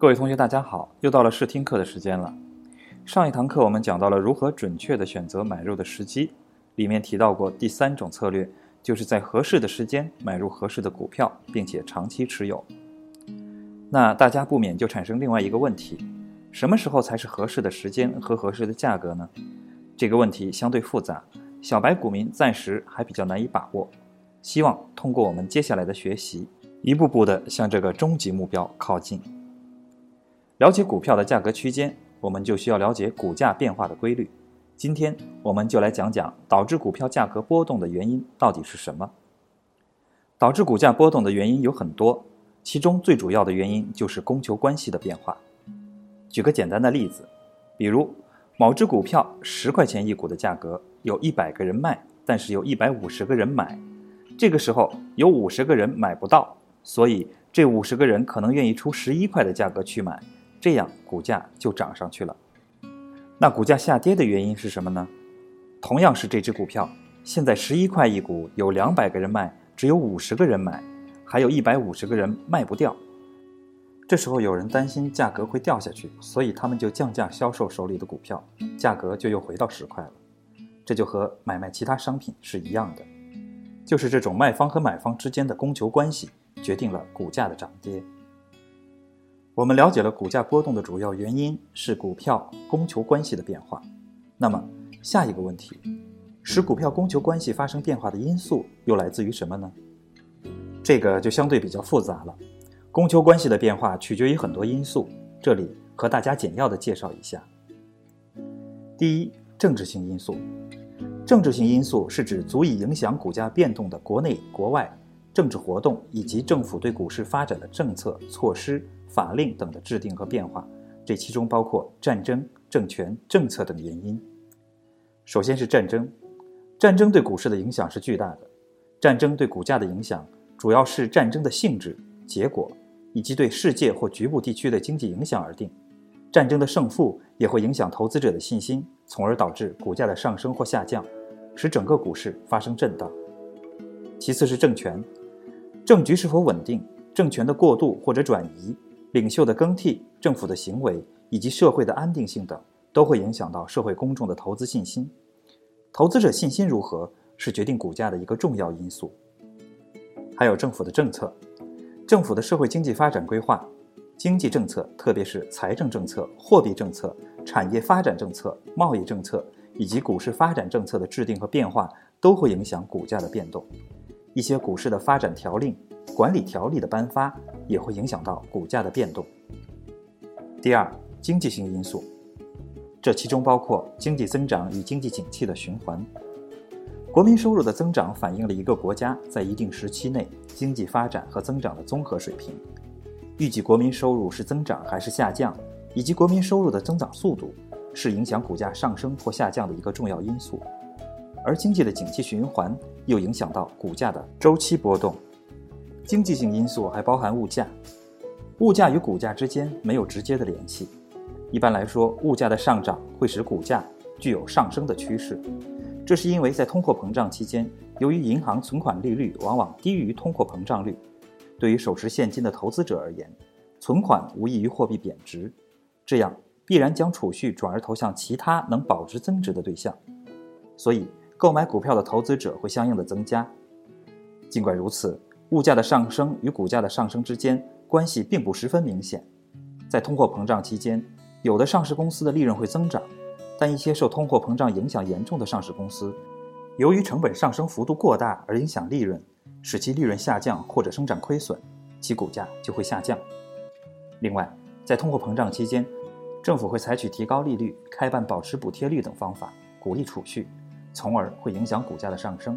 各位同学，大家好，又到了试听课的时间了。上一堂课我们讲到了如何准确的选择买入的时机，里面提到过第三种策略，就是在合适的时间买入合适的股票，并且长期持有。那大家不免就产生另外一个问题：什么时候才是合适的时间和合适的价格呢？这个问题相对复杂，小白股民暂时还比较难以把握。希望通过我们接下来的学习，一步步的向这个终极目标靠近。了解股票的价格区间，我们就需要了解股价变化的规律。今天我们就来讲讲导致股票价格波动的原因到底是什么。导致股价波动的原因有很多，其中最主要的原因就是供求关系的变化。举个简单的例子，比如某只股票十块钱一股的价格，有一百个人卖，但是有一百五十个人买，这个时候有五十个人买不到，所以这五十个人可能愿意出十一块的价格去买。这样股价就涨上去了。那股价下跌的原因是什么呢？同样是这只股票，现在十一块一股，有两百个人卖，只有五十个人买，还有一百五十个人卖不掉。这时候有人担心价格会掉下去，所以他们就降价销售手里的股票，价格就又回到十块了。这就和买卖其他商品是一样的，就是这种卖方和买方之间的供求关系决定了股价的涨跌。我们了解了股价波动的主要原因是股票供求关系的变化。那么下一个问题，使股票供求关系发生变化的因素又来自于什么呢？这个就相对比较复杂了。供求关系的变化取决于很多因素，这里和大家简要的介绍一下。第一，政治性因素。政治性因素是指足以影响股价变动的国内国外政治活动以及政府对股市发展的政策措施。法令等的制定和变化，这其中包括战争、政权、政策等原因。首先是战争，战争对股市的影响是巨大的。战争对股价的影响，主要是战争的性质、结果以及对世界或局部地区的经济影响而定。战争的胜负也会影响投资者的信心，从而导致股价的上升或下降，使整个股市发生震荡。其次是政权，政局是否稳定，政权的过渡或者转移。领袖的更替、政府的行为以及社会的安定性等，都会影响到社会公众的投资信心。投资者信心如何，是决定股价的一个重要因素。还有政府的政策，政府的社会经济发展规划、经济政策，特别是财政政策、货币政策、产业发展政策、贸易政策以及股市发展政策的制定和变化，都会影响股价的变动。一些股市的发展条令。管理条例的颁发也会影响到股价的变动。第二，经济性因素，这其中包括经济增长与经济景气的循环。国民收入的增长反映了一个国家在一定时期内经济发展和增长的综合水平。预计国民收入是增长还是下降，以及国民收入的增长速度，是影响股价上升或下降的一个重要因素。而经济的景气循环又影响到股价的周期波动。经济性因素还包含物价，物价与股价之间没有直接的联系。一般来说，物价的上涨会使股价具有上升的趋势，这是因为在通货膨胀期间，由于银行存款利率往往低于通货膨胀率，对于手持现金的投资者而言，存款无异于货币贬值，这样必然将储蓄转而投向其他能保值增值的对象，所以购买股票的投资者会相应的增加。尽管如此，物价的上升与股价的上升之间关系并不十分明显。在通货膨胀期间，有的上市公司的利润会增长，但一些受通货膨胀影响严重的上市公司，由于成本上升幅度过大而影响利润，使其利润下降或者生产亏损，其股价就会下降。另外，在通货膨胀期间，政府会采取提高利率、开办保持补贴率等方法，鼓励储蓄，从而会影响股价的上升。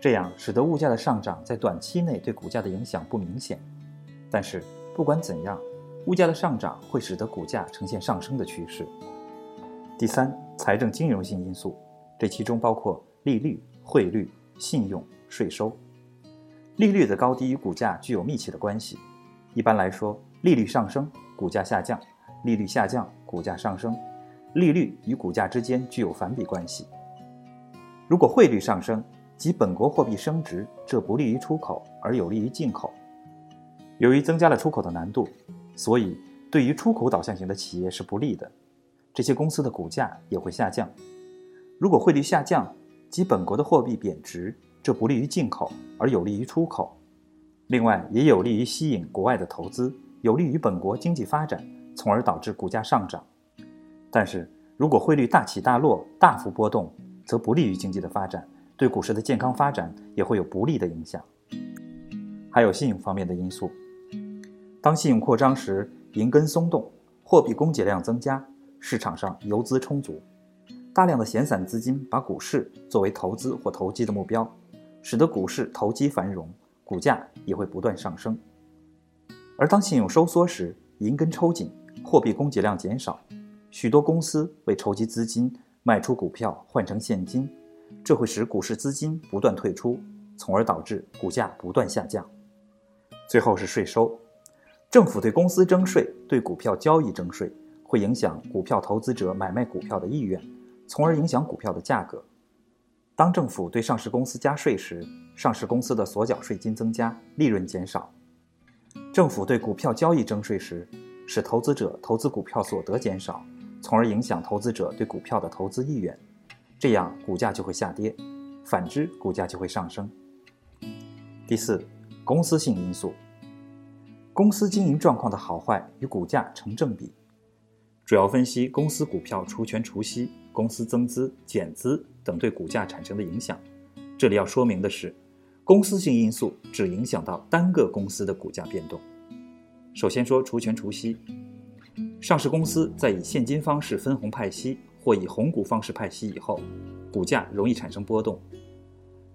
这样使得物价的上涨在短期内对股价的影响不明显，但是不管怎样，物价的上涨会使得股价呈现上升的趋势。第三，财政金融性因素，这其中包括利率、汇率、信用、税收。利率的高低与股价具有密切的关系。一般来说，利率上升，股价下降；利率下降，股价上升。利率与股价之间具有反比关系。如果汇率上升，即本国货币升值，这不利于出口，而有利于进口。由于增加了出口的难度，所以对于出口导向型的企业是不利的，这些公司的股价也会下降。如果汇率下降，即本国的货币贬值，这不利于进口，而有利于出口。另外，也有利于吸引国外的投资，有利于本国经济发展，从而导致股价上涨。但是如果汇率大起大落、大幅波动，则不利于经济的发展，对股市的健康发展也会有不利的影响。还有信用方面的因素，当信用扩张时，银根松动，货币供给量增加，市场上游资充足，大量的闲散资金把股市作为投资或投机的目标，使得股市投机繁荣，股价也会不断上升。而当信用收缩时，银根抽紧，货币供给量减少，许多公司为筹集资金卖出股票换成现金，这会使股市资金不断退出，从而导致股价不断下降。最后是税收，政府对公司征税，对股票交易征税，会影响股票投资者买卖股票的意愿，从而影响股票的价格。当政府对上市公司加税时，上市公司的所缴税金增加，利润减少；政府对股票交易征税时，使投资者投资股票所得减少，从而影响投资者对股票的投资意愿，这样股价就会下跌；反之，股价就会上升。第四。公司性因素，公司经营状况的好坏与股价成正比，主要分析公司股票除权除息、公司增资减资等对股价产生的影响。这里要说明的是，公司性因素只影响到单个公司的股价变动。首先说除权除息，上市公司在以现金方式分红派息或以红股方式派息以后，股价容易产生波动。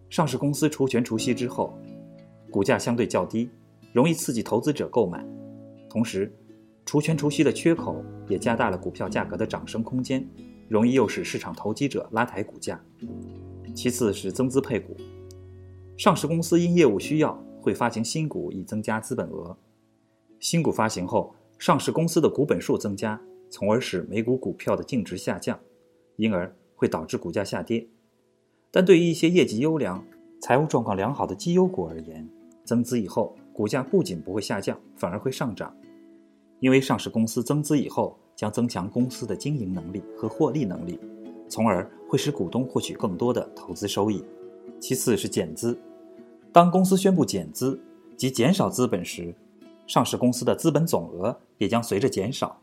上市公司除权除息之后。股价相对较低，容易刺激投资者购买，同时，除权除息的缺口也加大了股票价格的涨升空间，容易诱使市场投机者拉抬股价。其次是增资配股，上市公司因业务需要会发行新股以增加资本额，新股发行后，上市公司的股本数增加，从而使每股股票的净值下降，因而会导致股价下跌。但对于一些业绩优良、财务状况良好的绩优股而言，增资以后，股价不仅不会下降，反而会上涨，因为上市公司增资以后将增强公司的经营能力和获利能力，从而会使股东获取更多的投资收益。其次是减资，当公司宣布减资及减少资本时，上市公司的资本总额也将随着减少。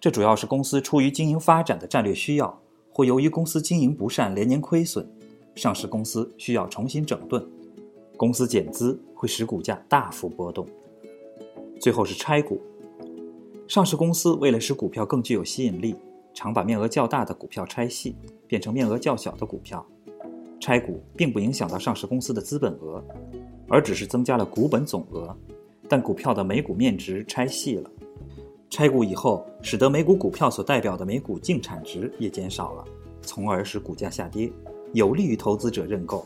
这主要是公司出于经营发展的战略需要，或由于公司经营不善连年亏损，上市公司需要重新整顿。公司减资会使股价大幅波动。最后是拆股，上市公司为了使股票更具有吸引力，常把面额较大的股票拆细，变成面额较小的股票。拆股并不影响到上市公司的资本额，而只是增加了股本总额，但股票的每股面值拆细了。拆股以后，使得每股股票所代表的每股净产值也减少了，从而使股价下跌，有利于投资者认购。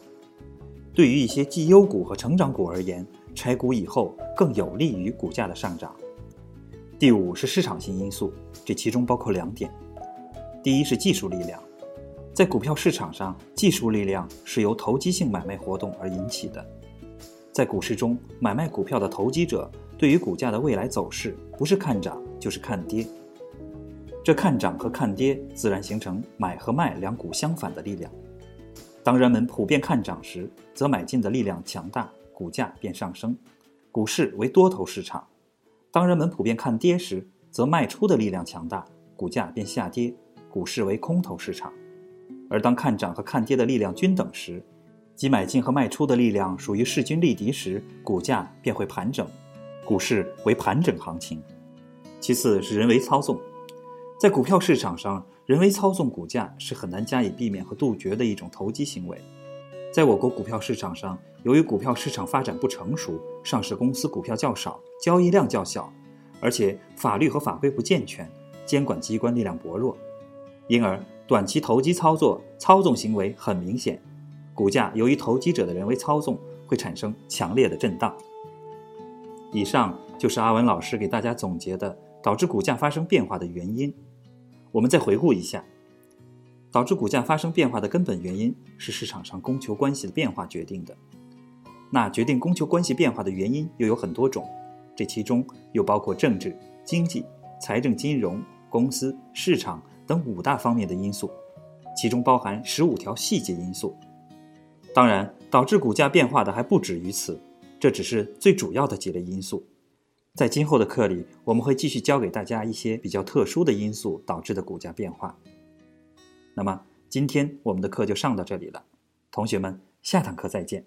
对于一些绩优股和成长股而言，拆股以后更有利于股价的上涨。第五是市场性因素，这其中包括两点：第一是技术力量，在股票市场上，技术力量是由投机性买卖活动而引起的。在股市中，买卖股票的投机者对于股价的未来走势不是看涨就是看跌，这看涨和看跌自然形成买和卖两股相反的力量。当人们普遍看涨时，则买进的力量强大，股价便上升，股市为多头市场；当人们普遍看跌时，则卖出的力量强大，股价便下跌，股市为空头市场。而当看涨和看跌的力量均等时，即买进和卖出的力量属于势均力敌时，股价便会盘整，股市为盘整行情。其次是人为操纵，在股票市场上。人为操纵股价是很难加以避免和杜绝的一种投机行为。在我国股票市场上，由于股票市场发展不成熟，上市公司股票较少，交易量较小，而且法律和法规不健全，监管机关力量薄弱，因而短期投机操作操纵行为很明显，股价由于投机者的人为操纵会产生强烈的震荡。以上就是阿文老师给大家总结的导致股价发生变化的原因。我们再回顾一下，导致股价发生变化的根本原因是市场上供求关系的变化决定的。那决定供求关系变化的原因又有很多种，这其中又包括政治、经济、财政、金融、公司、市场等五大方面的因素，其中包含十五条细节因素。当然，导致股价变化的还不止于此，这只是最主要的几类因素。在今后的课里，我们会继续教给大家一些比较特殊的因素导致的股价变化。那么，今天我们的课就上到这里了，同学们，下堂课再见。